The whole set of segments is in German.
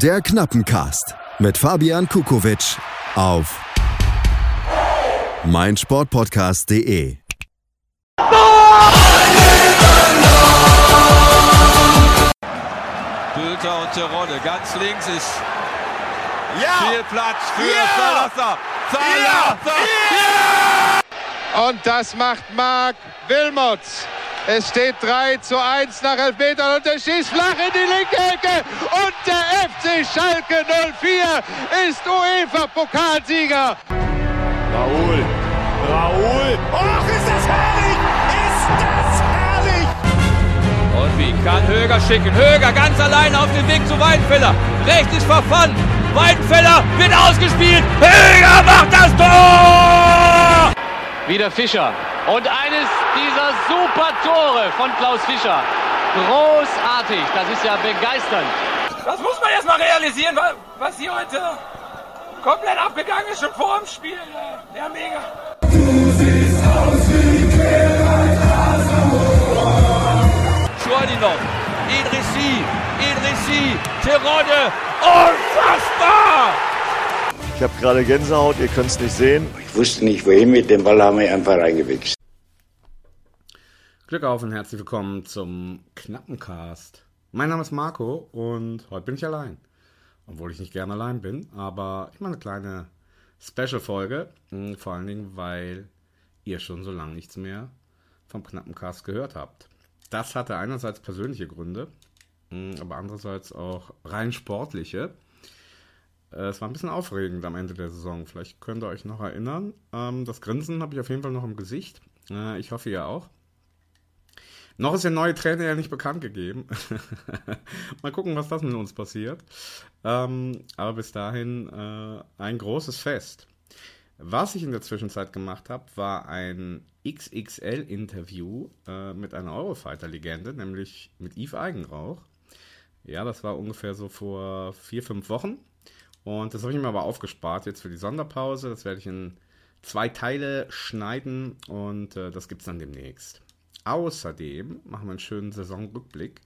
Der Knappencast mit Fabian Kukowitsch auf meinsportpodcast.de. Bülter und Terodde. Ganz links ist Ja! viel Platz für Ja! Salazar. Salazar. Und das macht Marc Wilmots. Es steht 3 zu 1 nach Elfmetern und er schießt flach in die linke Ecke. Und der FC Schalke 04 ist UEFA-Pokalsieger. Raoul. Raoul. Och, ist das herrlich! Ist das herrlich! Und wie kann Höger schicken? Höger ganz allein auf dem Weg zu Weidenfeller. Rechts ist verfangen. Weidenfeller wird ausgespielt. Höger macht das Tor! Wieder Fischer. Und eines dieser super Tore von Klaus Fischer. Großartig. Das ist ja begeisternd. Das muss man erst mal realisieren, wa- was hier heute komplett abgegangen ist, schon vor dem Spiel. äh, Ja, mega. Schwerdinov. Idrissi. Idrissi. Terodde. Unfassbar! Ich habe gerade Gänsehaut, ihr könnt es nicht sehen. Ich wusste nicht wohin mit dem Ball, haben wir einfach reingewichst. Glück auf und herzlich willkommen zum Knappencast. Mein Name ist Marco und heute bin ich allein. Obwohl ich nicht gerne allein bin, aber ich mache eine kleine Special-Folge. mh, Vor allen Dingen, weil ihr schon so lange nichts mehr vom Knappencast gehört habt. Das hatte einerseits persönliche Gründe, mh, aber andererseits auch rein sportliche. Äh, Es war ein bisschen aufregend am Ende der Saison. Vielleicht könnt ihr euch noch erinnern. Ähm, Das Grinsen habe ich auf jeden Fall noch im Gesicht. Äh, Ich hoffe, ihr auch. Noch ist der neue Trainer ja nicht bekannt gegeben. Mal gucken, was das mit uns passiert. Ähm, aber bis dahin äh, ein großes Fest. Was ich in der Zwischenzeit gemacht habe, war ein XXL-Interview mit einer Eurofighter-Legende, nämlich mit Yves Eigenrauch. Ja, das war ungefähr so vor vier, fünf Wochen. Und das habe ich mir aber aufgespart jetzt für die Sonderpause. Das werde ich in zwei Teile schneiden und äh, das gibt es dann demnächst. Außerdem machen wir einen schönen Saisonrückblick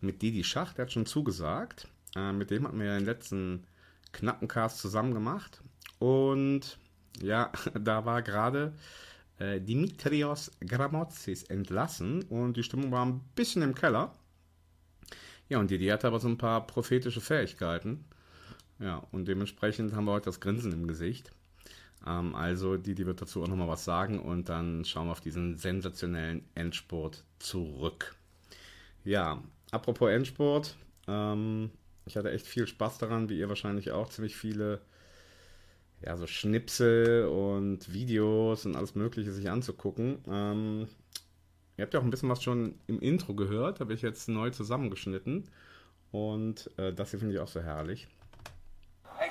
mit Didi Schach, der hat schon zugesagt. Äh, mit dem hatten wir ja den letzten knappen Cast zusammen gemacht. Und ja, da war gerade äh, Dimitrios Gramotzis entlassen und die Stimmung war ein bisschen im Keller. Ja, und Didi hatte aber so ein paar prophetische Fähigkeiten. Ja, und dementsprechend haben wir heute das Grinsen im Gesicht. Ähm, also, Didi wird dazu auch nochmal was sagen und dann schauen wir auf diesen sensationellen Endspurt zurück. Ja, apropos Endspurt, ähm, ich hatte echt viel Spaß daran, wie ihr wahrscheinlich auch, ziemlich viele ja, so Schnipsel und Videos und alles Mögliche sich anzugucken. Ähm, ihr habt ja auch ein bisschen was schon im Intro gehört, habe ich jetzt neu zusammengeschnitten und äh, das hier finde ich auch so herrlich.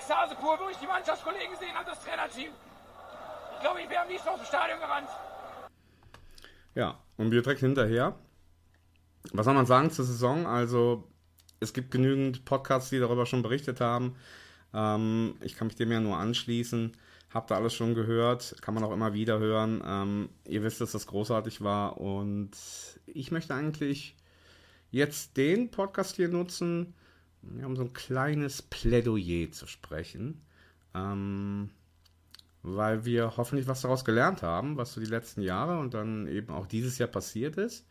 Ekstase pur, wo ich die Mannschaftskollegen gesehen habe, das Trainerteam. Ich glaube, ich wäre am liebsten aus dem Stadion gerannt. Ja, und wir direkt hinterher. Was soll man sagen zur Saison? Also, es gibt genügend Podcasts, die darüber schon berichtet haben. Ähm, ich kann mich dem ja nur anschließen. Habt ihr alles schon gehört, kann man auch immer wieder hören. Ähm, ihr wisst, dass das großartig war und ich möchte eigentlich jetzt den Podcast hier nutzen, um so ein kleines Plädoyer zu sprechen. Ähm, weil wir hoffentlich was daraus gelernt haben, was so die letzten Jahre und dann eben auch dieses Jahr passiert ist,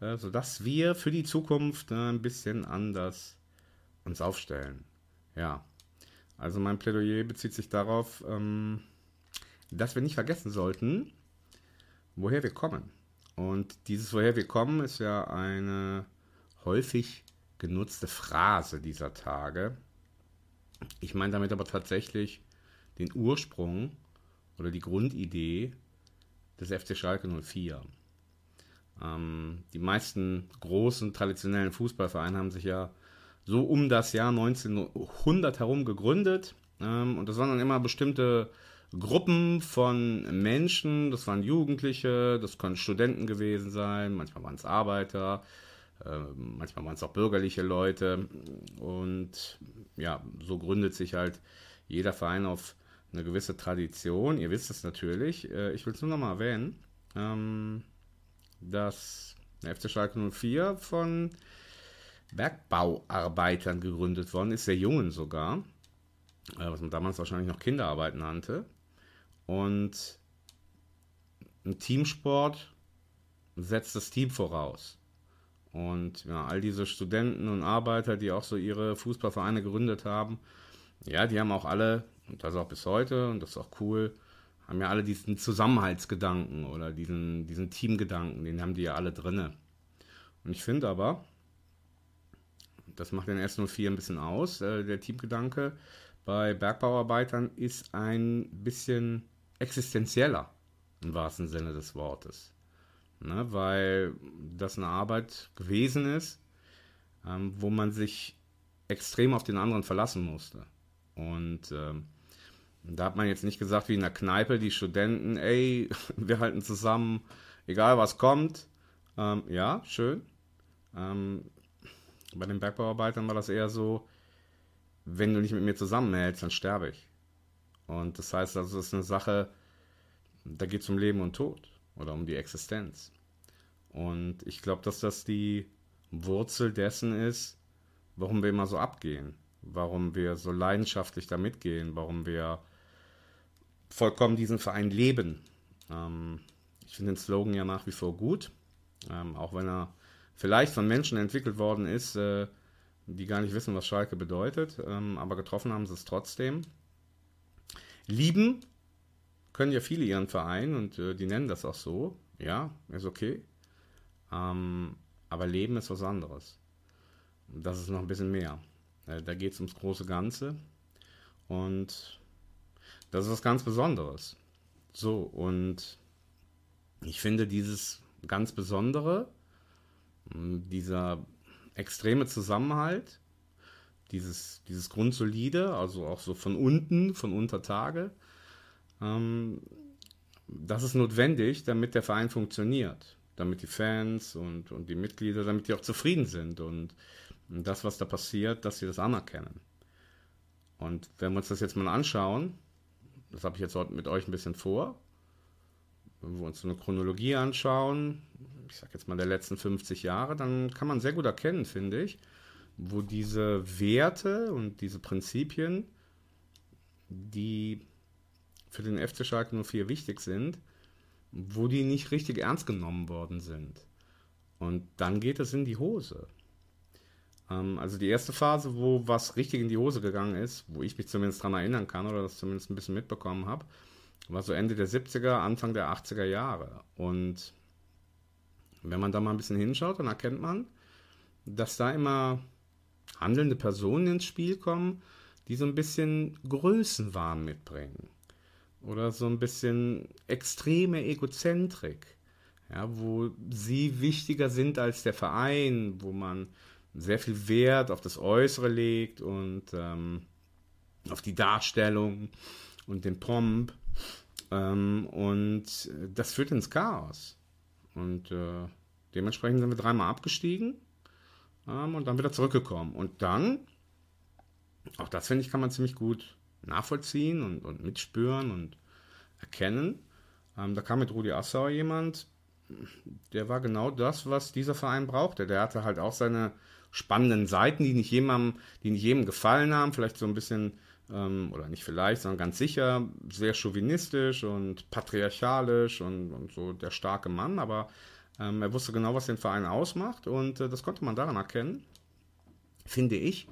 äh, sodass wir für die Zukunft äh, ein bisschen anders uns aufstellen. Ja, also mein Plädoyer bezieht sich darauf, ähm, dass wir nicht vergessen sollten, woher wir kommen. Und dieses woher wir kommen ist ja eine häufig genutzte Phrase dieser Tage. Ich meine damit aber tatsächlich den Ursprung oder die Grundidee des FC Schalke 04. Ähm, die meisten großen traditionellen Fußballvereine haben sich ja so um das Jahr 1900 herum gegründet. Ähm, und das waren dann immer bestimmte Gruppen von Menschen. Das waren Jugendliche, das können Studenten gewesen sein, manchmal waren es Arbeiter, manchmal waren es auch bürgerliche Leute. Und ja, so gründet sich halt jeder Verein auf eine gewisse Tradition. Ihr wisst es natürlich. Äh, ich will es nur nochmal erwähnen, ähm, dass der FC Schalke 04 von Bergbauarbeitern gegründet worden ist, sehr jungen sogar, äh, was man damals wahrscheinlich noch Kinderarbeit nannte. Und ein Teamsport setzt das Team voraus. Und ja, all diese Studenten und Arbeiter, die auch so ihre Fußballvereine gegründet haben, ja, die haben auch alle, und das auch bis heute, und das ist auch cool, haben ja alle diesen Zusammenhaltsgedanken oder diesen, diesen Teamgedanken, den haben die ja alle drinne. Und ich finde aber, das macht den S04 ein bisschen aus, äh, der Teamgedanke bei Bergbauarbeitern ist ein bisschen existenzieller, im wahrsten Sinne des Wortes. Ne, weil das eine Arbeit gewesen ist, ähm, wo man sich extrem auf den anderen verlassen musste. Und ähm, da hat man jetzt nicht gesagt, wie in der Kneipe, die Studenten, ey, wir halten zusammen, egal was kommt. Ähm, ja, schön. Ähm, bei den Bergbauarbeitern war das eher so, wenn du nicht mit mir zusammenhältst, dann sterbe ich. Und das heißt, also, das ist eine Sache, da geht es um Leben und Tod oder um die Existenz. Und ich glaube, dass das die Wurzel dessen ist, warum wir immer so abgehen, warum wir so leidenschaftlich da mitgehen, warum wir vollkommen diesen Verein leben. Ähm, ich finde den Slogan ja nach wie vor gut, ähm, auch wenn er vielleicht von Menschen entwickelt worden ist, äh, die gar nicht wissen, was Schalke bedeutet, ähm, aber getroffen haben sie es trotzdem. Lieben können ja viele ihren Verein und äh, die nennen das auch so. Ja, ist okay. Ähm, aber Leben ist was anderes. Das ist noch ein bisschen mehr. Äh, da geht es ums große Ganze. Und das ist was ganz Besonderes. So, und ich finde dieses ganz Besondere, dieser extreme Zusammenhalt, dieses, dieses Grundsolide, also auch so von unten, von Untertage, ähm, das ist notwendig, damit der Verein funktioniert, damit die Fans und, und die Mitglieder, damit die auch zufrieden sind und, das, was da passiert, dass sie das anerkennen. Und wenn wir uns das jetzt mal anschauen, das habe ich jetzt heute mit euch ein bisschen vor, wenn wir uns so eine Chronologie anschauen, ich sage jetzt mal der letzten 50 Jahre, dann kann man sehr gut erkennen, finde ich, wo diese Werte und diese Prinzipien, die für den FC Schalke 04 wichtig sind, wo die nicht richtig ernst genommen worden sind. Und dann geht es in die Hose. Ähm, also die erste Phase, wo was richtig in die Hose gegangen ist, wo ich mich zumindest daran erinnern kann oder das zumindest ein bisschen mitbekommen habe, war so Ende der 70er, Anfang der 80er Jahre. Und wenn man da mal ein bisschen hinschaut, dann erkennt man, dass da immer handelnde Personen ins Spiel kommen, die so ein bisschen Größenwahn mitbringen. Oder so ein bisschen extreme Egozentrik. Ja, wo sie wichtiger sind als der Verein, wo man sehr viel Wert auf das Äußere legt und ähm, auf die Darstellung und den Pomp. Ähm, und das führt ins Chaos. Und äh, dementsprechend sind wir dreimal abgestiegen ähm, und dann wieder zurückgekommen. Und dann, auch das finde ich, kann man ziemlich gut nachvollziehen und, und mitspüren und erkennen. Ähm, da kam mit Rudi Assauer jemand, der war genau das, was dieser Verein brauchte. Der hatte halt auch seine spannenden Seiten, die nicht jemandem, die nicht jedem gefallen haben, vielleicht so ein bisschen ähm, oder nicht vielleicht, sondern ganz sicher, sehr chauvinistisch und patriarchalisch und, und so der starke Mann, aber ähm, er wusste genau, was den Verein ausmacht und äh, das konnte man daran erkennen, finde ich,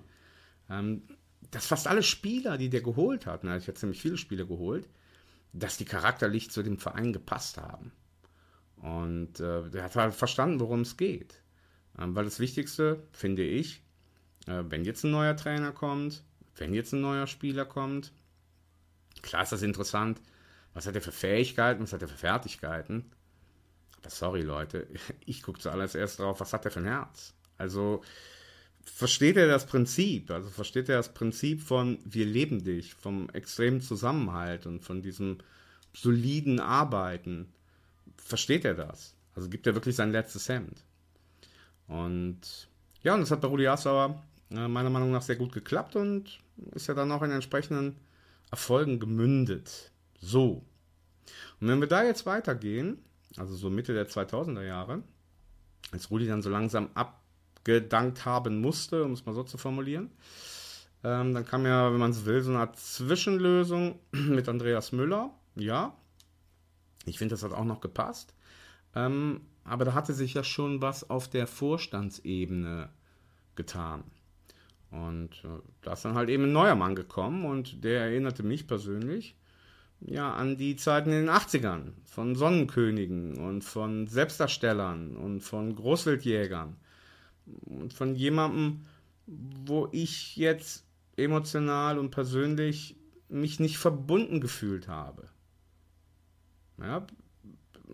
ähm, dass fast alle Spieler, die der geholt hat, na, ich habe ziemlich viele Spiele geholt, dass die charakterlich zu dem Verein gepasst haben. Und äh, der hat halt verstanden, worum es geht. Ähm, weil das Wichtigste, finde ich, äh, wenn jetzt ein neuer Trainer kommt, wenn jetzt ein neuer Spieler kommt, klar ist das interessant, was hat er für Fähigkeiten, was hat er für Fertigkeiten. Aber sorry, Leute, ich gucke zuallererst erst drauf, was hat er für ein Herz. Also versteht er das Prinzip, also versteht er das Prinzip von wir leben dich, vom extremen Zusammenhalt und von diesem soliden Arbeiten. Versteht er das? Also gibt er wirklich sein letztes Hemd. Und ja, und das hat bei Rudi Assauer äh, meiner Meinung nach sehr gut geklappt und ist ja dann auch in entsprechenden Erfolgen gemündet. So. Und wenn wir da jetzt weitergehen, also so Mitte der 2000er Jahre, als Rudi dann so langsam gedankt haben musste, um es mal so zu formulieren. Ähm, dann kam ja, wenn man es will, so eine Art Zwischenlösung mit Andreas Müller. Ja, ich finde, das hat auch noch gepasst. Ähm, aber da hatte sich ja schon was auf der Vorstandsebene getan. Und äh, da ist dann halt eben ein neuer Mann gekommen und der erinnerte mich persönlich ja an die Zeiten in den 80ern von Sonnenkönigen und von Selbstdarstellern und von Großwildjägern und von jemandem, wo ich jetzt emotional und persönlich mich nicht verbunden gefühlt habe. Ja,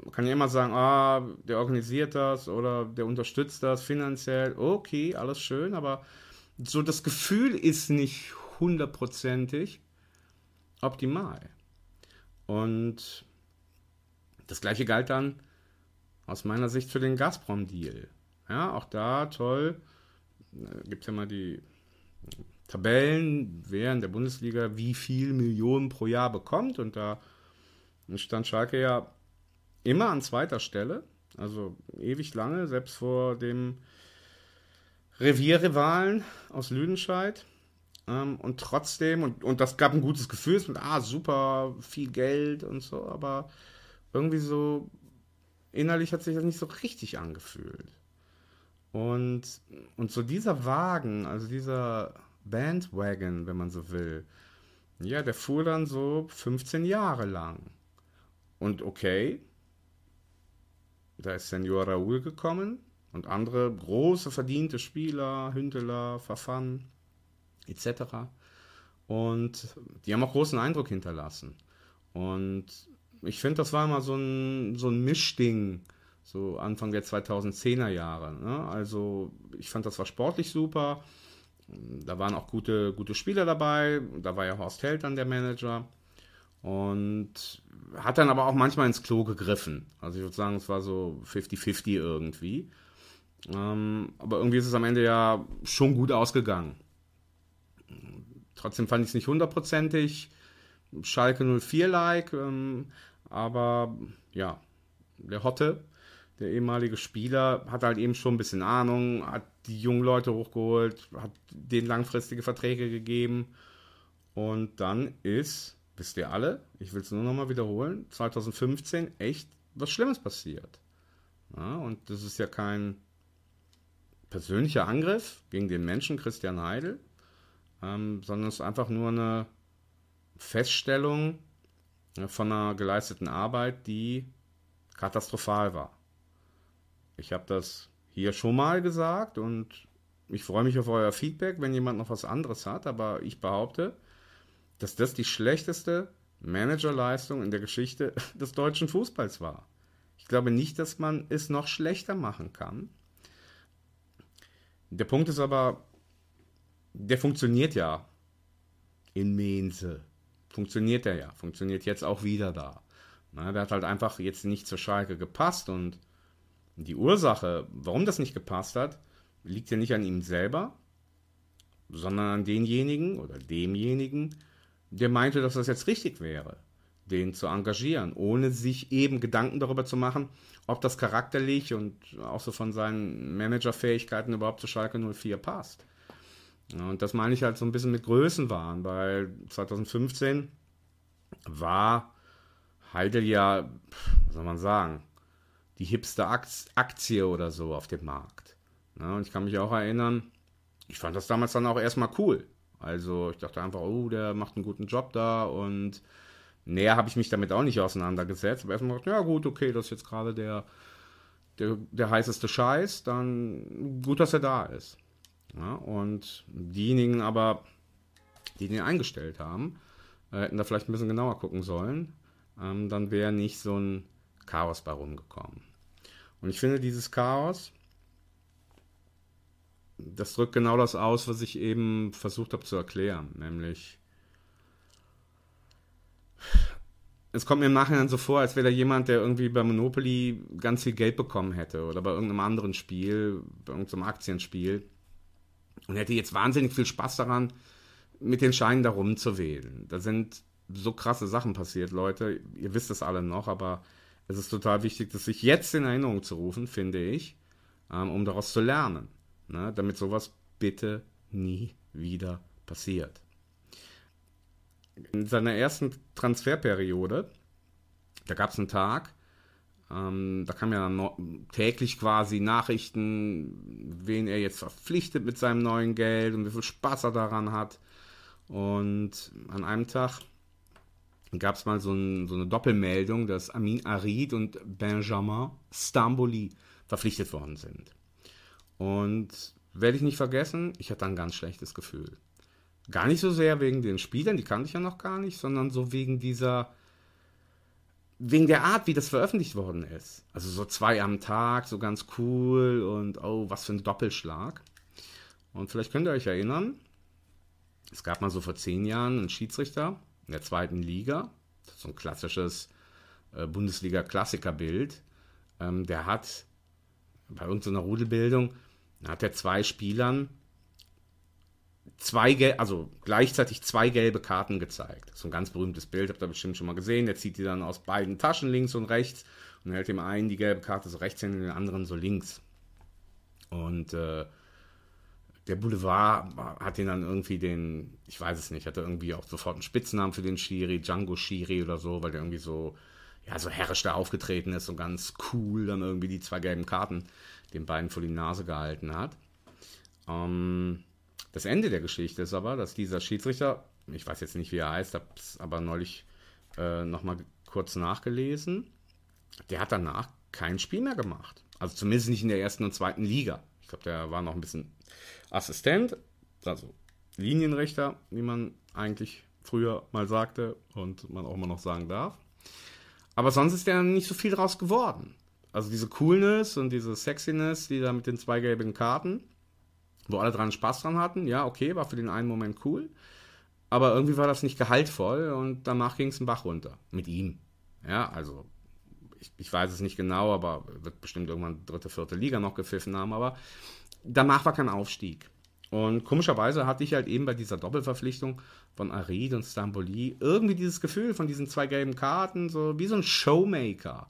man kann ja immer sagen, ah, der organisiert das oder der unterstützt das finanziell. Okay, alles schön, aber so das Gefühl ist nicht hundertprozentig optimal. Und das gleiche galt dann aus meiner Sicht für den Gazprom-Deal. Ja, auch da toll. Gibt es ja mal die Tabellen, wer in der Bundesliga wie viel Millionen pro Jahr bekommt. Und da stand Schalke ja immer an zweiter Stelle. Also ewig lange, selbst vor dem Revierrivalen aus Lüdenscheid. Ähm, und trotzdem, und, und das gab ein gutes Gefühl, mit, ah, super, viel Geld und so, aber irgendwie so innerlich hat sich das nicht so richtig angefühlt. Und, und so dieser Wagen, also dieser Bandwagon, wenn man so will, ja, der fuhr dann so 15 Jahre lang. Und okay, da ist Senor Raoul gekommen und andere große verdiente Spieler, Hünteler, Verfan etc. Und die haben auch großen Eindruck hinterlassen. Und ich finde, das war immer so ein, so ein Mischding, so Anfang der 2010er Jahre. Ne? Also ich fand, das war sportlich super. Da waren auch gute, gute Spieler dabei. Da war ja Horst Held dann der Manager. Und hat dann aber auch manchmal ins Klo gegriffen. Also ich würde sagen, es war so 50-50 irgendwie. Ähm, aber irgendwie ist es am Ende ja schon gut ausgegangen. Trotzdem fand ich es nicht hundertprozentig. Schalke 04-like. Ähm, aber ja, der Hotte, der ehemalige Spieler, hat halt eben schon ein bisschen Ahnung, hat die jungen Leute hochgeholt, hat denen langfristige Verträge gegeben. Und dann ist wisst ihr alle, ich will es nur nochmal wiederholen, 2015 echt was Schlimmes passiert. Ja, und das ist ja kein persönlicher Angriff gegen den Menschen Christian Heidel, ähm, sondern es ist einfach nur eine Feststellung von einer geleisteten Arbeit, die katastrophal war. Ich habe das hier schon mal gesagt und ich freue mich auf euer Feedback, wenn jemand noch was anderes hat, aber ich behaupte, dass das die schlechteste Managerleistung in der Geschichte des deutschen Fußballs war. Ich glaube nicht, dass man es noch schlechter machen kann. Der Punkt ist aber, der funktioniert ja in Mense. Funktioniert er ja. Funktioniert jetzt auch wieder da. Na, der hat halt einfach jetzt nicht zur Schalke gepasst und die Ursache, warum das nicht gepasst hat, liegt ja nicht an ihm selber, sondern an denjenigen oder demjenigen, der meinte, dass das jetzt richtig wäre, den zu engagieren, ohne sich eben Gedanken darüber zu machen, ob das charakterlich und auch so von seinen Managerfähigkeiten überhaupt zu Schalke 04 passt. Und das meine ich halt so ein bisschen mit Größenwahn, weil 2015 war Heidel ja, was soll man sagen, die hipste Aktie oder so auf dem Markt. und ich kann mich auch erinnern, ich fand das damals dann auch erstmal cool. Also ich dachte einfach, oh, der macht einen guten Job da und näher habe ich mich damit auch nicht auseinandergesetzt. Aber erstmal gedacht, ja gut, okay, das ist jetzt gerade der, der, der heißeste Scheiß, dann gut, dass er da ist. Ja, und diejenigen aber, die den eingestellt haben, äh, hätten da vielleicht ein bisschen genauer gucken sollen. Ähm, dann wäre nicht so ein Chaos bei rumgekommen. Und ich finde, dieses Chaos das drückt genau das aus, was ich eben versucht habe zu erklären, nämlich es kommt mir im Nachhinein so vor, als wäre da jemand, der irgendwie bei Monopoly ganz viel Geld bekommen hätte oder bei irgendeinem anderen Spiel, bei irgendeinem Aktienspiel und hätte jetzt wahnsinnig viel Spaß daran, mit den Scheinen da rumzuwählen. Da sind so krasse Sachen passiert, Leute. Ihr wisst es alle noch, aber es ist total wichtig, das sich jetzt in Erinnerung zu rufen, finde ich, ähm, um daraus zu lernen. ne, damit sowas bitte nie wieder passiert. In seiner ersten Transferperiode, da gab es einen Tag, ähm, da kamen ja no täglich quasi Nachrichten, wen er jetzt verpflichtet mit seinem neuen Geld und wie viel Spaß er daran hat. Und an einem Tag gab es mal so, ein, so, eine Doppelmeldung, dass Amin Arid und Benjamin Stamboli verpflichtet worden sind. Und werde ich nicht vergessen, ich hatte ein ganz schlechtes Gefühl. Gar nicht so sehr wegen den Spielern, die kannte ich ja noch gar nicht, sondern so wegen dieser, wegen der Art, wie das veröffentlicht worden ist. Also so zwei am Tag, so ganz cool und oh, was für ein Doppelschlag. Und vielleicht könnt ihr euch erinnern, es gab mal so vor zehn Jahren einen Schiedsrichter in der zweiten Liga, so ein klassisches äh, Bundesliga-Klassikerbild. Ähm, der hat bei irgendeiner Rudelbildung, hat er zwei Spielern zwei, also gleichzeitig zwei gelbe Karten gezeigt. So ein ganz berühmtes Bild, habt ihr bestimmt schon mal gesehen. Der zieht die dann aus beiden Taschen links und rechts und hält dem einen die gelbe Karte so rechts hin und den anderen so links. Und äh, der Boulevard hat ihn dann irgendwie den, ich weiß es nicht, hat er irgendwie auch sofort einen Spitznamen für den Schiri, Django Schiri oder so, weil der irgendwie so, ja, so herrisch da aufgetreten ist und ganz cool dann irgendwie die zwei gelben Karten den beiden vor die Nase gehalten hat. Ähm, das Ende der Geschichte ist aber, dass dieser Schiedsrichter, ich weiß jetzt nicht, wie er heißt, habe es aber neulich äh, nochmal kurz nachgelesen, der hat danach kein Spiel mehr gemacht. Also zumindest nicht in der ersten und zweiten Liga. Ich glaube, der war noch ein bisschen Assistent, also Linienrichter, wie man eigentlich früher mal sagte und man auch immer noch sagen darf. Aber sonst ist der nicht so viel draus geworden. Also diese Coolness und diese Sexiness, die da mit den zwei gelben Karten, wo alle dran Spaß dran hatten. Ja, okay, war für den einen Moment cool. Aber irgendwie war das nicht gehaltvoll und danach ging es den Bach runter. Mit ihm. Ja, also ich, ich, weiß es nicht genau, aber wird bestimmt irgendwann dritte, vierte Liga noch gepfiffen haben. Aber danach war kein Aufstieg. Und komischerweise hatte ich halt eben bei dieser Doppelverpflichtung von Arid und Stamboli irgendwie dieses Gefühl von diesen zwei gelben Karten, so wie so ein Showmaker.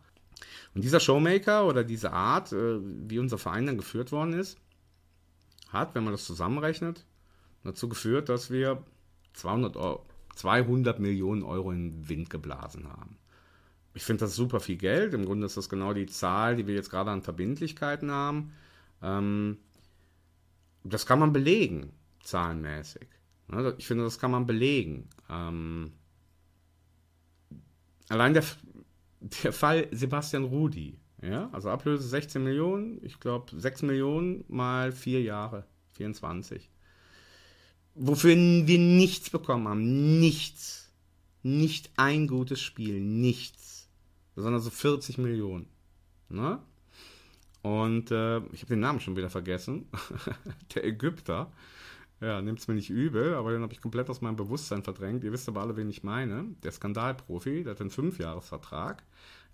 Und dieser Showmaker oder diese Art, äh, wie unser Verein dann geführt worden ist, hat, wenn man das zusammenrechnet, dazu geführt, dass wir 200, Euro, 200 Millionen Euro in den Wind geblasen haben. Ich finde das super viel Geld. Im Grunde ist das genau die Zahl, die wir jetzt gerade an Verbindlichkeiten haben. Ähm, das kann man belegen, zahlenmäßig. Ich finde, das kann man belegen. Ähm, allein der, der Fall Sebastian Rudi ja, also Ablöse 16 Millionen, ich glaube 6 Millionen mal 4 Jahre, 24. Wofür wir nichts bekommen haben, nichts. Nicht ein gutes Spiel, nichts. Sondern so 40 Millionen. Ne? Und äh, ich habe den Namen schon wieder vergessen. der Ägypter. Ja, nimmt es mir nicht übel, aber den habe ich komplett aus meinem Bewusstsein verdrängt. Ihr wisst aber alle, wen ich meine. Der Skandalprofi, der hat einen Fünfjahresvertrag.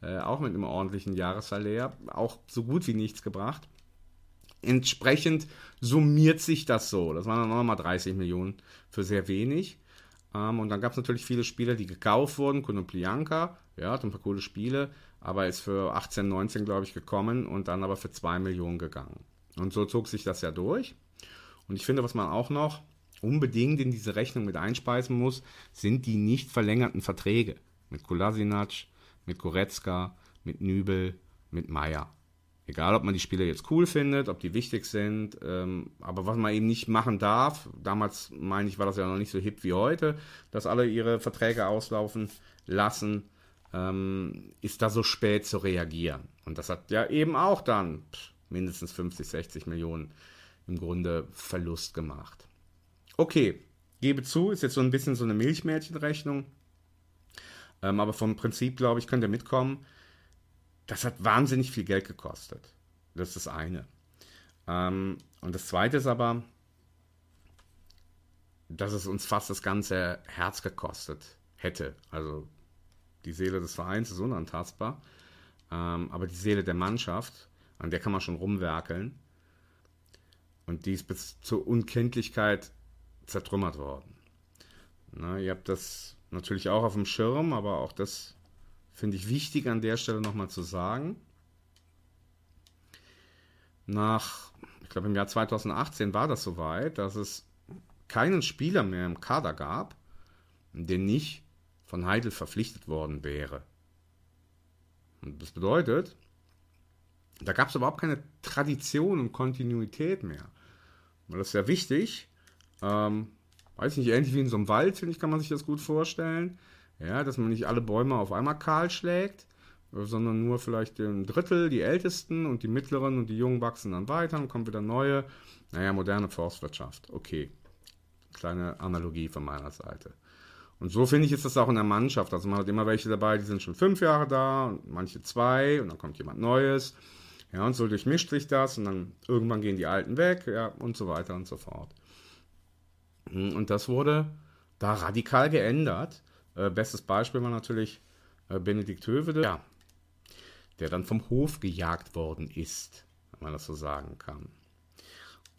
Äh, auch mit einem ordentlichen Jahressalär, auch so gut wie nichts gebracht. Entsprechend summiert sich das so. Das waren dann nochmal 30 Millionen für sehr wenig. Ähm, und dann gab es natürlich viele Spieler, die gekauft wurden. Konoplianka, ja, hat ein paar coole Spiele, aber ist für 18, 19, glaube ich, gekommen und dann aber für 2 Millionen gegangen. Und so zog sich das ja durch. Und ich finde, was man auch noch unbedingt in diese Rechnung mit einspeisen muss, sind die nicht verlängerten Verträge mit Kolasinac, mit Goretzka, mit Nübel, mit Meier. Egal, ob man die Spieler jetzt cool findet, ob die wichtig sind, ähm, aber was man eben nicht machen darf, damals meine ich, war das ja noch nicht so hip wie heute, dass alle ihre Verträge auslaufen lassen, ähm, ist da so spät zu reagieren. Und das hat ja eben auch dann pff, mindestens 50, 60 Millionen im Grunde Verlust gemacht. Okay, gebe zu, ist jetzt so ein bisschen so eine Milchmädchenrechnung. Ähm, aber vom Prinzip, glaube ich, könnt ihr mitkommen. Das hat wahnsinnig viel Geld gekostet. Das ist das eine. Ähm, und das zweite ist aber, dass es uns fast das ganze Herz gekostet hätte. Also die Seele des Vereins ist unantastbar. Ähm, aber die Seele der Mannschaft, an der kann man schon rumwerkeln. Und die ist bis zur Unkenntlichkeit zertrümmert worden. Na, ihr habt das natürlich auch auf dem Schirm, aber auch das finde ich wichtig an der Stelle nochmal zu sagen. Nach, ich glaube im Jahr 2018 war das soweit, dass es keinen Spieler mehr im Kader gab, der nicht von Heidel verpflichtet worden wäre. Und das bedeutet, da gab es überhaupt keine Tradition und Kontinuität mehr. Und das ist ja wichtig. Ähm, weiß nicht, ähnlich wie in so einem Wald, finde ich, kann man sich das gut vorstellen. Ja, dass man nicht alle Bäume auf einmal kahl schlägt, sondern nur vielleicht ein Drittel, die Ältesten und die Mittleren und die Jungen wachsen dann weiter, dann kommen wieder neue. Naja, moderne Forstwirtschaft. Okay. Kleine Analogie von meiner Seite. Und so finde ich, ist das auch in der Mannschaft. Also man hat immer welche dabei, die sind schon fünf Jahre da und manche zwei und dann kommt jemand Neues. Ja, und so durchmischt sich das und dann irgendwann gehen die Alten weg, ja, und so weiter und so fort. Hm, und das wurde da radikal geändert. Äh, bestes Beispiel war natürlich äh, Benedikt Hövede, ja, der dann vom Hof gejagt worden ist, wenn man das so sagen kann.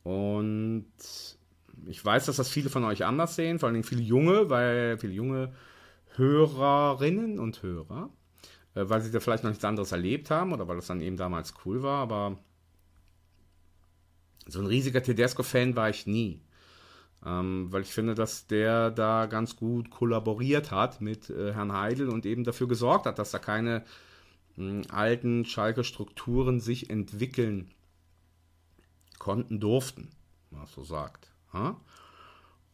Und ich weiß, dass das viele von euch anders sehen, vor allem viele junge, weil viele junge Hörerinnen und Hörer, äh, weil sie da vielleicht noch nichts anderes erlebt haben oder weil das dann eben damals cool war, aber so ein riesiger Tedesco-Fan war ich nie. Ähm, weil ich finde, dass der da ganz gut kollaboriert hat mit äh, Herrn Heidel und eben dafür gesorgt hat, dass da keine mh, alten Schalke-Strukturen sich entwickeln konnten, durften, man so sagt.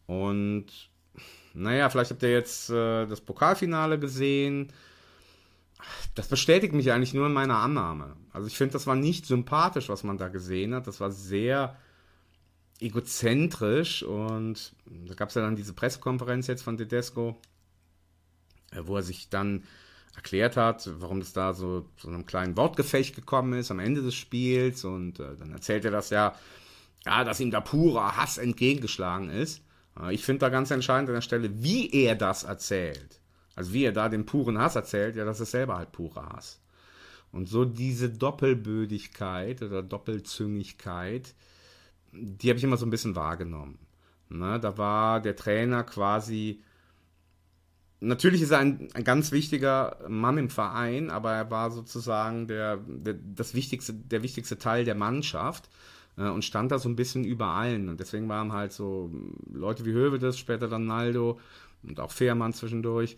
Und naja, vielleicht habt ihr jetzt äh, das Pokalfinale gesehen. Das bestätigt mich eigentlich nur in meiner Annahme. Also ich finde, das war nicht sympathisch, was man da gesehen hat. Das war sehr egozentrisch und da gab es ja dann diese Pressekonferenz jetzt von Tedesco, äh, wo er sich dann erklärt hat, warum es da so zu einem kleinen Wortgefecht gekommen ist am Ende des Spiels und äh, dann erzählt er das ja, ja, dass ihm da purer Hass entgegengeschlagen ist. Ich finde da ganz entscheidend an der Stelle, wie er das erzählt. Also wie er da den puren Hass erzählt, ja, das ist selber halt purer Hass. Und so diese Doppelbödigkeit oder Doppelzüngigkeit, die habe ich immer so ein bisschen wahrgenommen. Ne, da war der Trainer quasi. Natürlich ist er ein, ein ganz wichtiger Mann im Verein, aber er war sozusagen der, der, das wichtigste, der wichtigste Teil der Mannschaft und stand da so ein bisschen über allen. Und deswegen waren halt so Leute wie Hövedes, später dann Naldo und auch Fehrmann zwischendurch.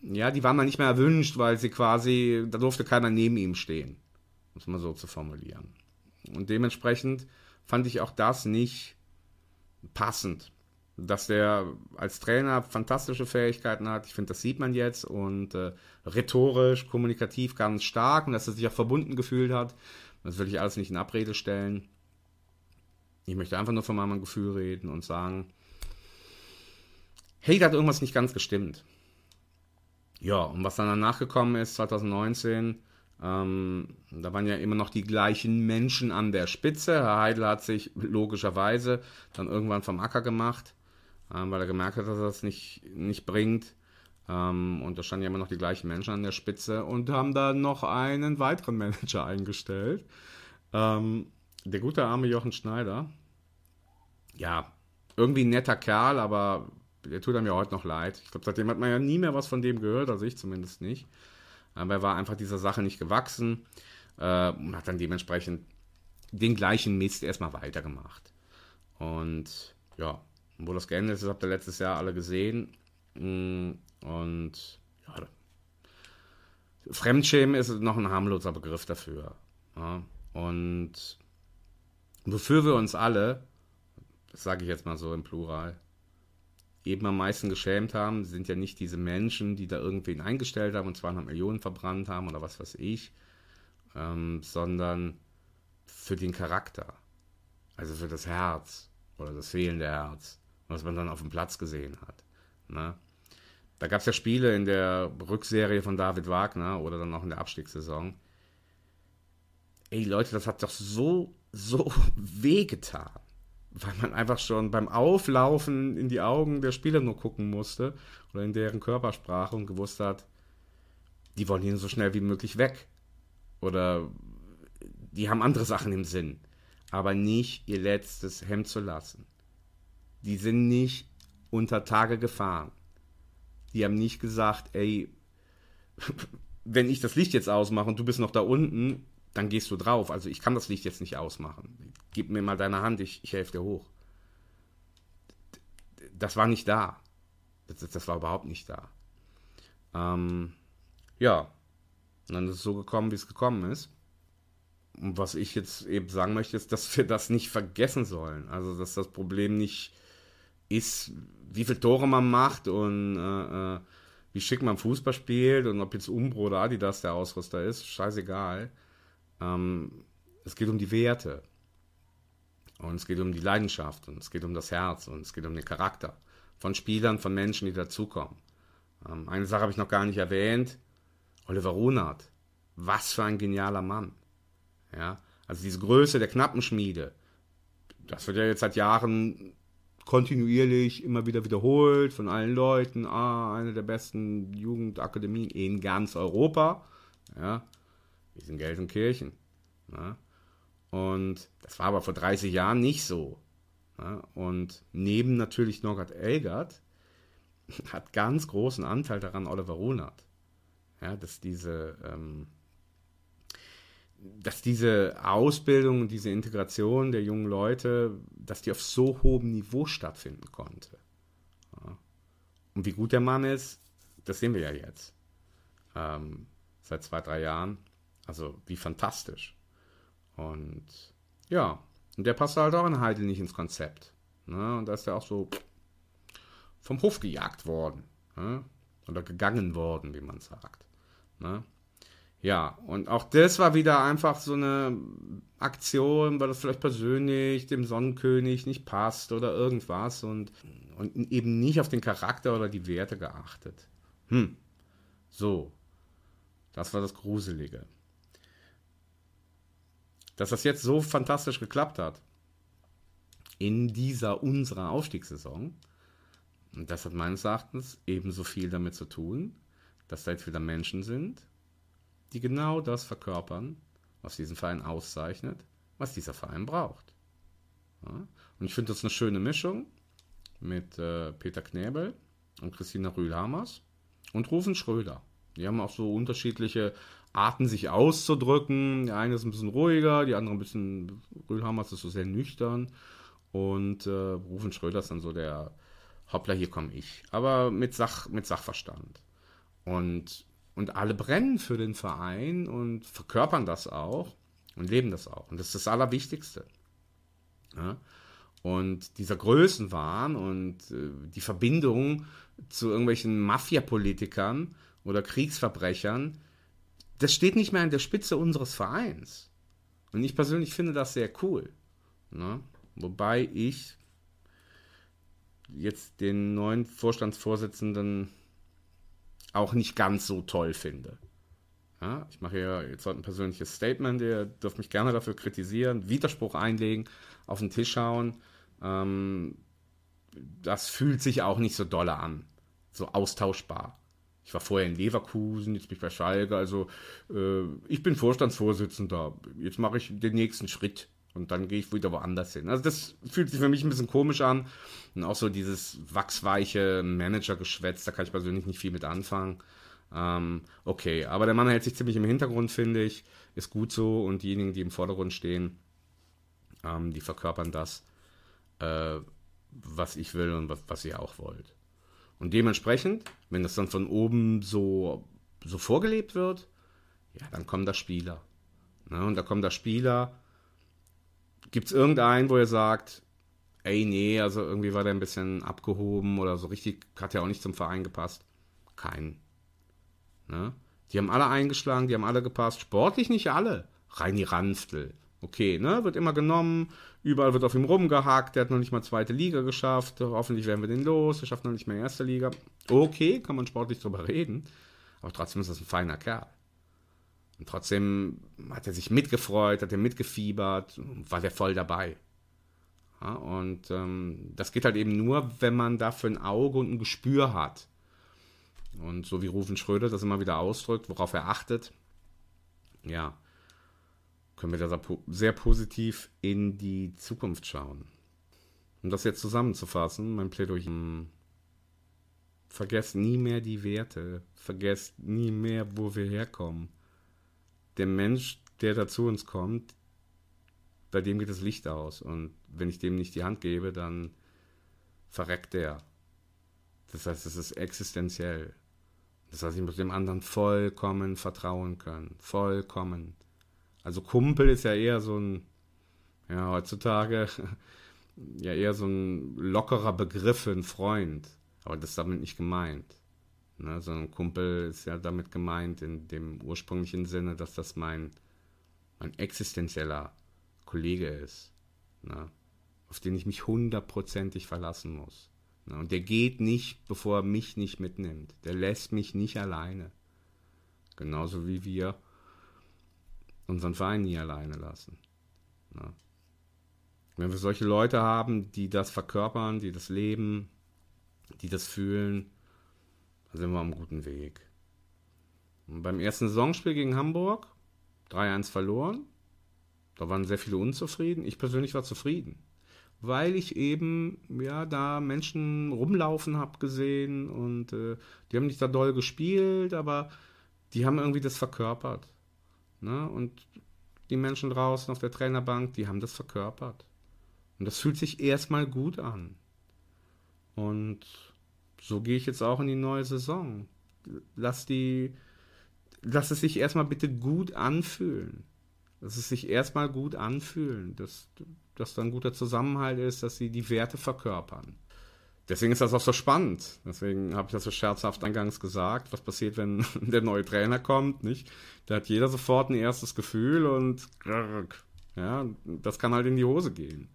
Ja, die waren mal nicht mehr erwünscht, weil sie quasi, da durfte keiner neben ihm stehen, um es mal so zu formulieren. Und dementsprechend fand ich auch das nicht passend. Dass der als Trainer fantastische Fähigkeiten hat, ich finde, das sieht man jetzt und äh, rhetorisch, kommunikativ ganz stark und dass er sich auch verbunden gefühlt hat. Das will ich alles nicht in Abrede stellen. Ich möchte einfach nur von meinem Gefühl reden und sagen, hey, da hat irgendwas nicht ganz gestimmt. Ja, und was dann danach gekommen ist, 2019, ähm, da waren ja immer noch die gleichen Menschen an der Spitze. Herr Heidel hat sich logischerweise dann irgendwann vom Acker gemacht, ähm, weil er gemerkt hat, dass er das nicht, nicht bringt. Ähm, und da standen ja immer noch die gleichen Menschen an der Spitze und haben dann noch einen weiteren Manager eingestellt. Ähm, der gute arme Jochen Schneider. Ja, irgendwie ein netter Kerl, aber der tut einem ja heute noch leid. Ich glaube, seitdem hat man ja nie mehr was von dem gehört, also ich zumindest nicht. Aber er war einfach dieser Sache nicht gewachsen äh, und hat dann dementsprechend den gleichen Mist erstmal weitergemacht. Und ja, wo das geendet ist, habt ihr letztes Jahr alle gesehen. Mm, und ja, Fremdschämen ist noch ein harmloser Begriff dafür. Ja. Und wofür wir uns alle, das sage ich jetzt mal so im Plural, eben am meisten geschämt haben, sind ja nicht diese Menschen, die da irgendwen eingestellt haben und 200 Millionen verbrannt haben oder was weiß ich, ähm, sondern für den Charakter. Also für das Herz oder das fehlende Herz, was man dann auf dem Platz gesehen hat. Ne? Da gab es ja Spiele in der Rückserie von David Wagner oder dann auch in der Abstiegssaison. Ey Leute, das hat doch so, so wehgetan weil man einfach schon beim Auflaufen in die Augen der Spieler nur gucken musste oder in deren Körpersprache und gewusst hat, die wollen hier so schnell wie möglich weg. Oder die haben andere Sachen im Sinn. Aber nicht ihr letztes Hemd zu lassen. Die sind nicht unter Tage gefahren. Die haben nicht gesagt, ey, wenn ich das Licht jetzt ausmache und du bist noch da unten, dann gehst du drauf. Also ich kann das Licht jetzt nicht ausmachen. Gib mir mal deine Hand, ich, ich helfe dir hoch. Das war nicht da. Das, das war überhaupt nicht da. Ähm, ja, und dann ist es so gekommen, wie es gekommen ist. Und was ich jetzt eben sagen möchte, ist, dass wir das nicht vergessen sollen. Also, dass das Problem nicht ist, wie viele Tore man macht und äh, äh, wie schick man Fußball spielt und ob jetzt Umbro oder Adidas der Ausrüster ist, scheißegal. Ähm, es geht um die Werte. Und es geht um die Leidenschaft und es geht um das Herz und es geht um den Charakter von Spielern, von Menschen, die dazukommen. Ähm, eine Sache habe ich noch gar nicht erwähnt. Oliver Runert. Was für ein genialer Mann. Ja, also diese Größe der Knappenschmiede. Das wird ja jetzt seit Jahren kontinuierlich immer wieder wiederholt von allen Leuten. Ah, eine der besten Jugendakademien in ganz Europa. Ja, wir sind Gelsenkirchen. Ja. Und das war aber vor 30 Jahren nicht so. Ja. Und neben natürlich Norbert Elgert hat ganz großen Anteil daran Oliver Runert. Ja, dass diese, ähm, dass diese Ausbildung diese Integration der jungen Leute, dass die auf so hohem Niveau stattfinden konnte. Ja. Und wie gut der Mann ist, das sehen wir ja jetzt. Ähm, seit zwei, drei Jahren. Also wie fantastisch. Und ja, und der passt halt auch in Heidel nicht ins Konzept. Ne? Und da ist er auch so vom Hof gejagt worden. Ne? Oder gegangen worden, wie man sagt. Ne? Ja, und auch das war wieder einfach so eine Aktion, weil das vielleicht persönlich dem Sonnenkönig nicht passt oder irgendwas und, und eben nicht auf den Charakter oder die Werte geachtet. Hm, so, das war das Gruselige. Dass das jetzt so fantastisch geklappt hat, in dieser unserer Aufstiegssaison, das hat meines Erachtens ebenso viel damit zu tun, dass da jetzt wieder Menschen sind, die genau das verkörpern, was diesen Verein auszeichnet, was dieser Verein braucht. Ja? Und ich finde das eine schöne Mischung mit äh, Peter Knäbel und Christina Rühlhamers und Rufen Schröder. Die haben auch so unterschiedliche Arten, sich auszudrücken. Der eine ist ein bisschen ruhiger, die andere ein bisschen, Rühlhamers ist so sehr nüchtern. Und äh, Rufen Schröder ist dann so der, hoppla, hier komme ich. Aber mit, Sach, mit Sachverstand. Und, und alle brennen für den Verein und verkörpern das auch und leben das auch. Und das ist das Allerwichtigste. Ja? Und dieser Größenwahn und äh, die Verbindung zu irgendwelchen Mafia-Politikern oder Kriegsverbrechern, das steht nicht mehr an der Spitze unseres Vereins. Und ich persönlich finde das sehr cool. Ne? Wobei ich jetzt den neuen Vorstandsvorsitzenden auch nicht ganz so toll finde. Ja, ich mache hier jetzt heute ein persönliches Statement, ihr dürft mich gerne dafür kritisieren, Widerspruch einlegen, auf den Tisch hauen. Ähm, das fühlt sich auch nicht so dolle an, so austauschbar. Ich war vorher in Leverkusen, jetzt bin ich bei Schalke, also äh, ich bin Vorstandsvorsitzender. Jetzt mache ich den nächsten Schritt und dann gehe ich wieder woanders hin. Also das fühlt sich für mich ein bisschen komisch an. Und auch so dieses wachsweiche Managergeschwätz, da kann ich persönlich nicht viel mit anfangen. Ähm, okay, aber der Mann hält sich ziemlich im Hintergrund, finde ich. Ist gut so. Und diejenigen, die im Vordergrund stehen, ähm, die verkörpern das, äh, was ich will und was, was ihr auch wollt. Und dementsprechend, wenn das dann von oben so, so vorgelebt wird, ja, dann kommen da Spieler. Ne? Und da kommen da Spieler. Gibt es irgendeinen, wo ihr sagt, ey, nee, also irgendwie war der ein bisschen abgehoben oder so richtig, hat ja auch nicht zum Verein gepasst? Keinen. Ne? Die haben alle eingeschlagen, die haben alle gepasst. Sportlich nicht alle. Reini Ranftel. Okay, ne? Wird immer genommen. Überall wird auf ihm rumgehakt. Der hat noch nicht mal zweite Liga geschafft. Hoffentlich werden wir den los. Er schafft noch nicht mehr erste Liga. Okay, kann man sportlich drüber reden. Aber trotzdem ist das ein feiner Kerl. Und trotzdem hat er sich mitgefreut, hat er mitgefiebert, war der voll dabei. Ja, und ähm, das geht halt eben nur, wenn man dafür ein Auge und ein Gespür hat. Und so wie Rufen Schröder das immer wieder ausdrückt, worauf er achtet, ja, können wir da sehr positiv in die Zukunft schauen. Um das jetzt zusammenzufassen, mein Plädoyer. Vergesst nie mehr die Werte. Vergesst nie mehr, wo wir herkommen. Der Mensch, der da zu uns kommt, bei dem geht das Licht aus. Und wenn ich dem nicht die Hand gebe, dann verreckt der. Das heißt, es ist existenziell. Das heißt, ich muss dem anderen vollkommen vertrauen können. Vollkommen. Also Kumpel ist ja eher so ein, ja, heutzutage ja eher so ein lockerer Begriff für einen Freund. Aber das ist damit nicht gemeint. Ne, so ein Kumpel ist ja damit gemeint in dem ursprünglichen Sinne, dass das mein, mein existenzieller Kollege ist, ne, auf den ich mich hundertprozentig verlassen muss. Ne, und der geht nicht, bevor er mich nicht mitnimmt. Der lässt mich nicht alleine. Genauso wie wir unseren Verein nie alleine lassen. Ne. Wenn wir solche Leute haben, die das verkörpern, die das leben, die das fühlen, dann sind wir am guten Weg. Und beim ersten Saisonspiel gegen Hamburg 3-1 verloren. Da waren sehr viele unzufrieden. Ich persönlich war zufrieden, weil ich eben ja da Menschen rumlaufen habe gesehen und äh, die haben nicht da doll gespielt, aber die haben irgendwie das verkörpert. Ne? Und die Menschen draußen auf der Trainerbank, die haben das verkörpert. Und das fühlt sich erstmal gut an. Und so gehe ich jetzt auch in die neue Saison. Lass die, lass es sich erstmal bitte gut anfühlen. Lass es sich erstmal gut anfühlen, dass, dass da ein guter Zusammenhalt ist, dass sie die Werte verkörpern. Deswegen ist das auch so spannend. Deswegen habe ich das so scherzhaft eingangs gesagt. Was passiert, wenn der neue Trainer kommt, nicht? Da hat jeder sofort ein erstes Gefühl und ja, das kann halt in die Hose gehen.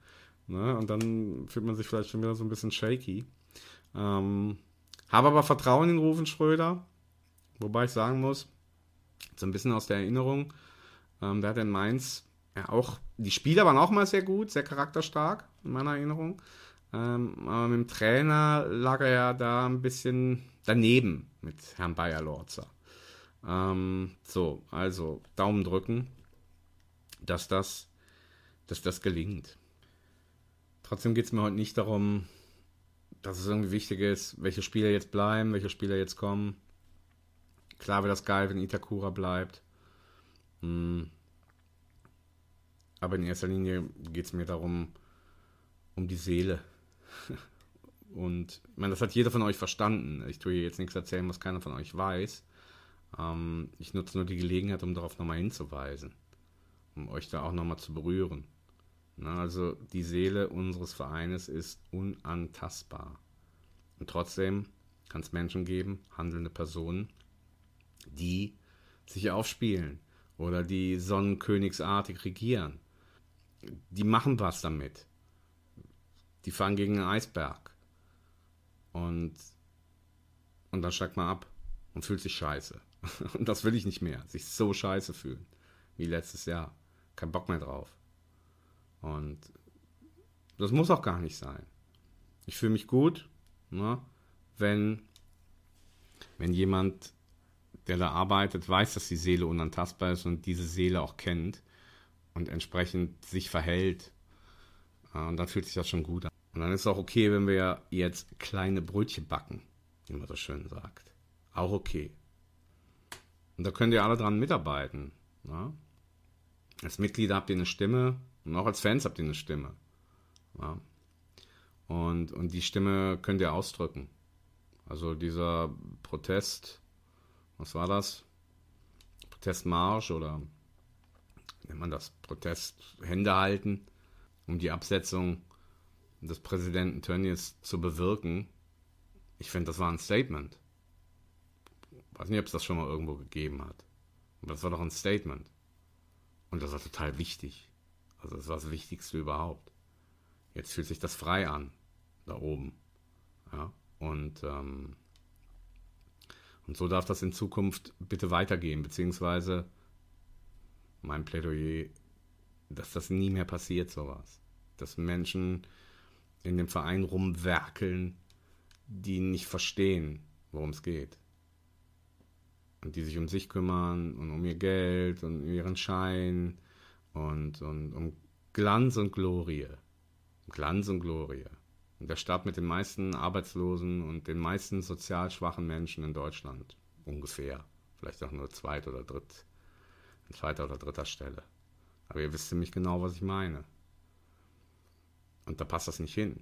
Ne? Und dann fühlt man sich vielleicht schon wieder so ein bisschen shaky. Ähm, habe aber Vertrauen in Rufen Schröder, wobei ich sagen muss, so ein bisschen aus der Erinnerung, ähm, der hat in Mainz ja auch, die Spieler waren auch mal sehr gut, sehr charakterstark, in meiner Erinnerung. Ähm, aber mit dem Trainer lag er ja da ein bisschen daneben mit Herrn Bayer-Lorzer. Ähm, so, also Daumen drücken, dass das, dass das gelingt. Trotzdem geht es mir heute nicht darum, dass es irgendwie wichtig ist, welche Spieler jetzt bleiben, welche Spieler jetzt kommen. Klar wäre das geil, wenn Itakura bleibt. Hm. Aber in erster Linie geht es mir darum, um die Seele. Und ich meine, das hat jeder von euch verstanden. Ich tue hier jetzt nichts erzählen, was keiner von euch weiß. Ähm, ich nutze nur die Gelegenheit, um darauf nochmal hinzuweisen. Um euch da auch nochmal zu berühren. Na, also die Seele unseres Vereines ist unantastbar. Und trotzdem kann es Menschen geben, handelnde Personen, die sich aufspielen oder die sonnenkönigsartig regieren. Die machen was damit. Die fahren gegen einen Eisberg. Und, und dann steigt man ab und fühlt sich scheiße. Und das will ich nicht mehr. Sich so scheiße fühlen. Wie letztes Jahr. Kein Bock mehr drauf. Und das muss auch gar nicht sein. Ich fühle mich gut, ne, wenn, wenn jemand, der da arbeitet, weiß, dass die Seele unantastbar ist und diese Seele auch kennt und entsprechend sich verhält. Und dann fühlt sich das schon gut an. Und dann ist es auch okay, wenn wir jetzt kleine Brötchen backen, wie man so schön sagt. Auch okay. Und da könnt ihr alle dran mitarbeiten. Ne? Als Mitglieder habt ihr eine Stimme, und auch als Fans habt ihr eine Stimme. Ja. Und, und die Stimme könnt ihr ausdrücken. Also dieser Protest, was war das? Protestmarsch oder nennt man das? Protest Hände halten, um die Absetzung des Präsidenten Tönnies zu bewirken. Ich finde, das war ein Statement. Ich weiß nicht, ob es das schon mal irgendwo gegeben hat. Aber das war doch ein Statement. Und das war total wichtig. Also das war das Wichtigste überhaupt. Jetzt fühlt sich das frei an, da oben. Ja, und, ähm, und so darf das in Zukunft bitte weitergehen, beziehungsweise mein Plädoyer, dass das nie mehr passiert, sowas. Dass Menschen in dem Verein rumwerkeln, die nicht verstehen, worum es geht. Und die sich um sich kümmern und um ihr Geld und um ihren Schein und, und um Glanz und Glorie. Glanz und Glorie. Und der Stadt mit den meisten Arbeitslosen und den meisten sozial schwachen Menschen in Deutschland. Ungefähr. Vielleicht auch nur zweit- oder dritt an zweiter oder dritter Stelle. Aber ihr wisst ziemlich genau, was ich meine. Und da passt das nicht hin.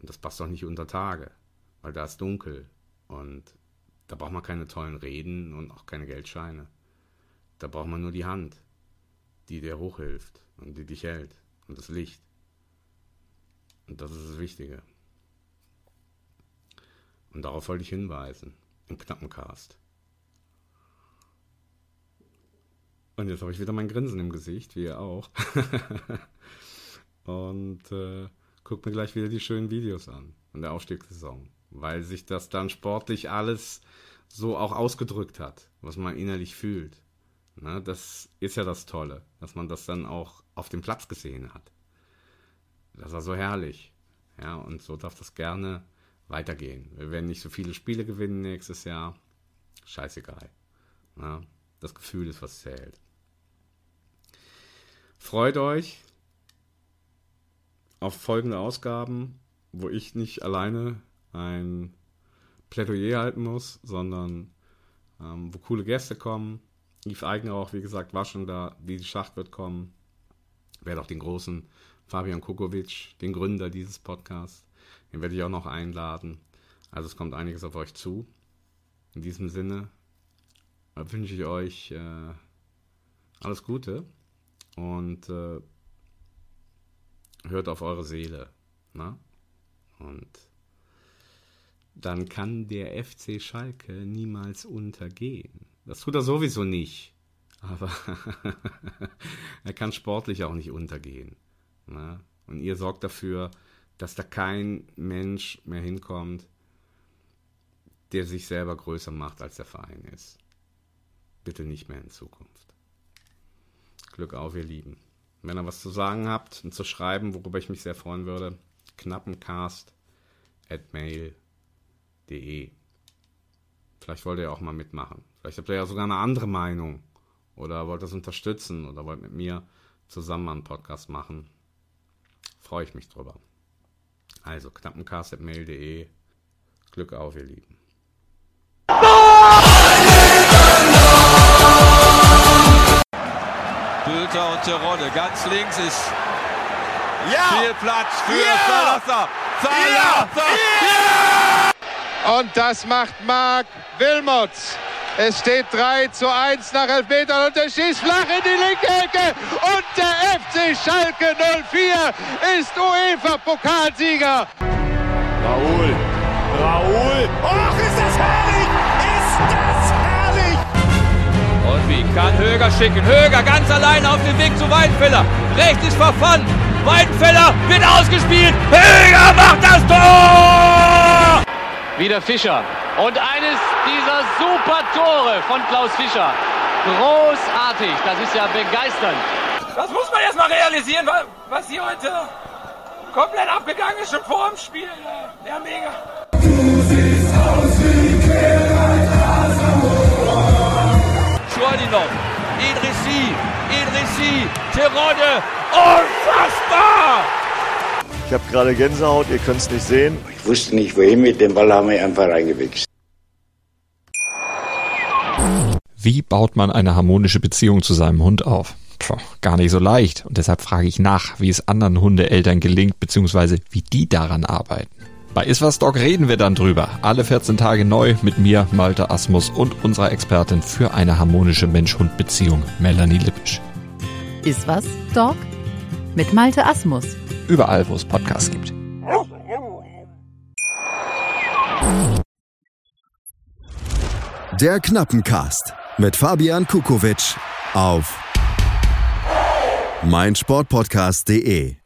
Und das passt auch nicht unter Tage, weil da ist dunkel. Und da braucht man keine tollen Reden und auch keine Geldscheine. Da braucht man nur die Hand, die dir hochhilft und die dich hält. Und das Licht. Und das ist das Wichtige. Und darauf wollte ich hinweisen. Im knappen Cast. Und jetzt habe ich wieder mein Grinsen im Gesicht, wie ihr auch. und äh, guck mir gleich wieder die schönen Videos an von der Aufstiegssaison. Weil sich das dann sportlich alles so auch ausgedrückt hat, was man innerlich fühlt. Na, das ist ja das Tolle, dass man das dann auch auf dem Platz gesehen hat. Das war so herrlich. Ja, und so darf das gerne weitergehen. Wir werden nicht so viele Spiele gewinnen nächstes Jahr. Scheißegal. Ja, das Gefühl ist, was zählt. Freut euch auf folgende Ausgaben, wo ich nicht alleine ein Plädoyer halten muss, sondern ähm, wo coole Gäste kommen. Yves Eigner auch, wie gesagt, war schon da. Didi Schacht wird kommen. Werde auch den großen Fabian Kukovic, den Gründer dieses Podcasts, den werde ich auch noch einladen. Also es kommt einiges auf euch zu. In diesem Sinne wünsche ich euch äh, alles Gute und äh, hört auf eure Seele. Na? Und dann kann der FC Schalke niemals untergehen. Das tut er sowieso nicht. Aber er kann sportlich auch nicht untergehen. Na? Und ihr sorgt dafür, dass da kein Mensch mehr hinkommt, der sich selber größer macht, als der Verein ist. Bitte nicht mehr in Zukunft. Glück auf, ihr Lieben. Wenn ihr was zu sagen habt und zu schreiben, worüber ich mich sehr freuen würde, knappencast at mail.de. Vielleicht wollt ihr auch mal mitmachen. Vielleicht habt ihr ja sogar eine andere Meinung oder wollt das unterstützen oder wollt mit mir zusammen einen Podcast machen. Freue ich mich drüber. Also knappencast.mail.de. Glück auf, ihr Lieben. Bülter und Terodde. Ganz links ist Ja! viel Platz für Ja! Salazar. Salazar. Und das macht Marc Wilmots. Es steht 3 zu 1 nach Elfmetern und er schießt flach in die linke Ecke. Und der FC Schalke 04 ist UEFA-Pokalsieger. Raoul. Raoul. Och, kann Höger schicken? Höger ganz alleine auf dem Weg zu Weidenfeller. Rechts ist verfangen. Weidenfeller wird ausgespielt. Höger macht das Tor! Wieder Fischer. Und eines dieser super Tore von Klaus Fischer. Großartig. Das ist ja begeisternd. Das muss man erst mal realisieren, wa- was hier heute komplett abgegangen ist, schon vor dem Spiel. Ja, mega. Schwordinov, Idrissi, Idrissi, Terodde. Unfassbar! Ich habe gerade Gänsehaut, ihr könnt es nicht sehen. Ich wusste nicht wohin mit dem Ball, haben wir einfach reingewichst. Wie baut man eine harmonische Beziehung zu seinem Hund auf? Puh, gar nicht so leicht. Und deshalb frage ich nach, wie es anderen Hundeeltern gelingt, beziehungsweise wie die daran arbeiten. Bei Iswas Dog reden wir dann drüber. Alle 14 Tage neu mit mir, Malte Asmus und unserer Expertin für eine harmonische Mensch-Hund-Beziehung, Melanie Lippisch. Ist was, Dog? Mit Malte Asmus. Überall, wo es Podcasts gibt. Der Knappencast mit Fabian Kukowitsch auf meinsportpodcast.de.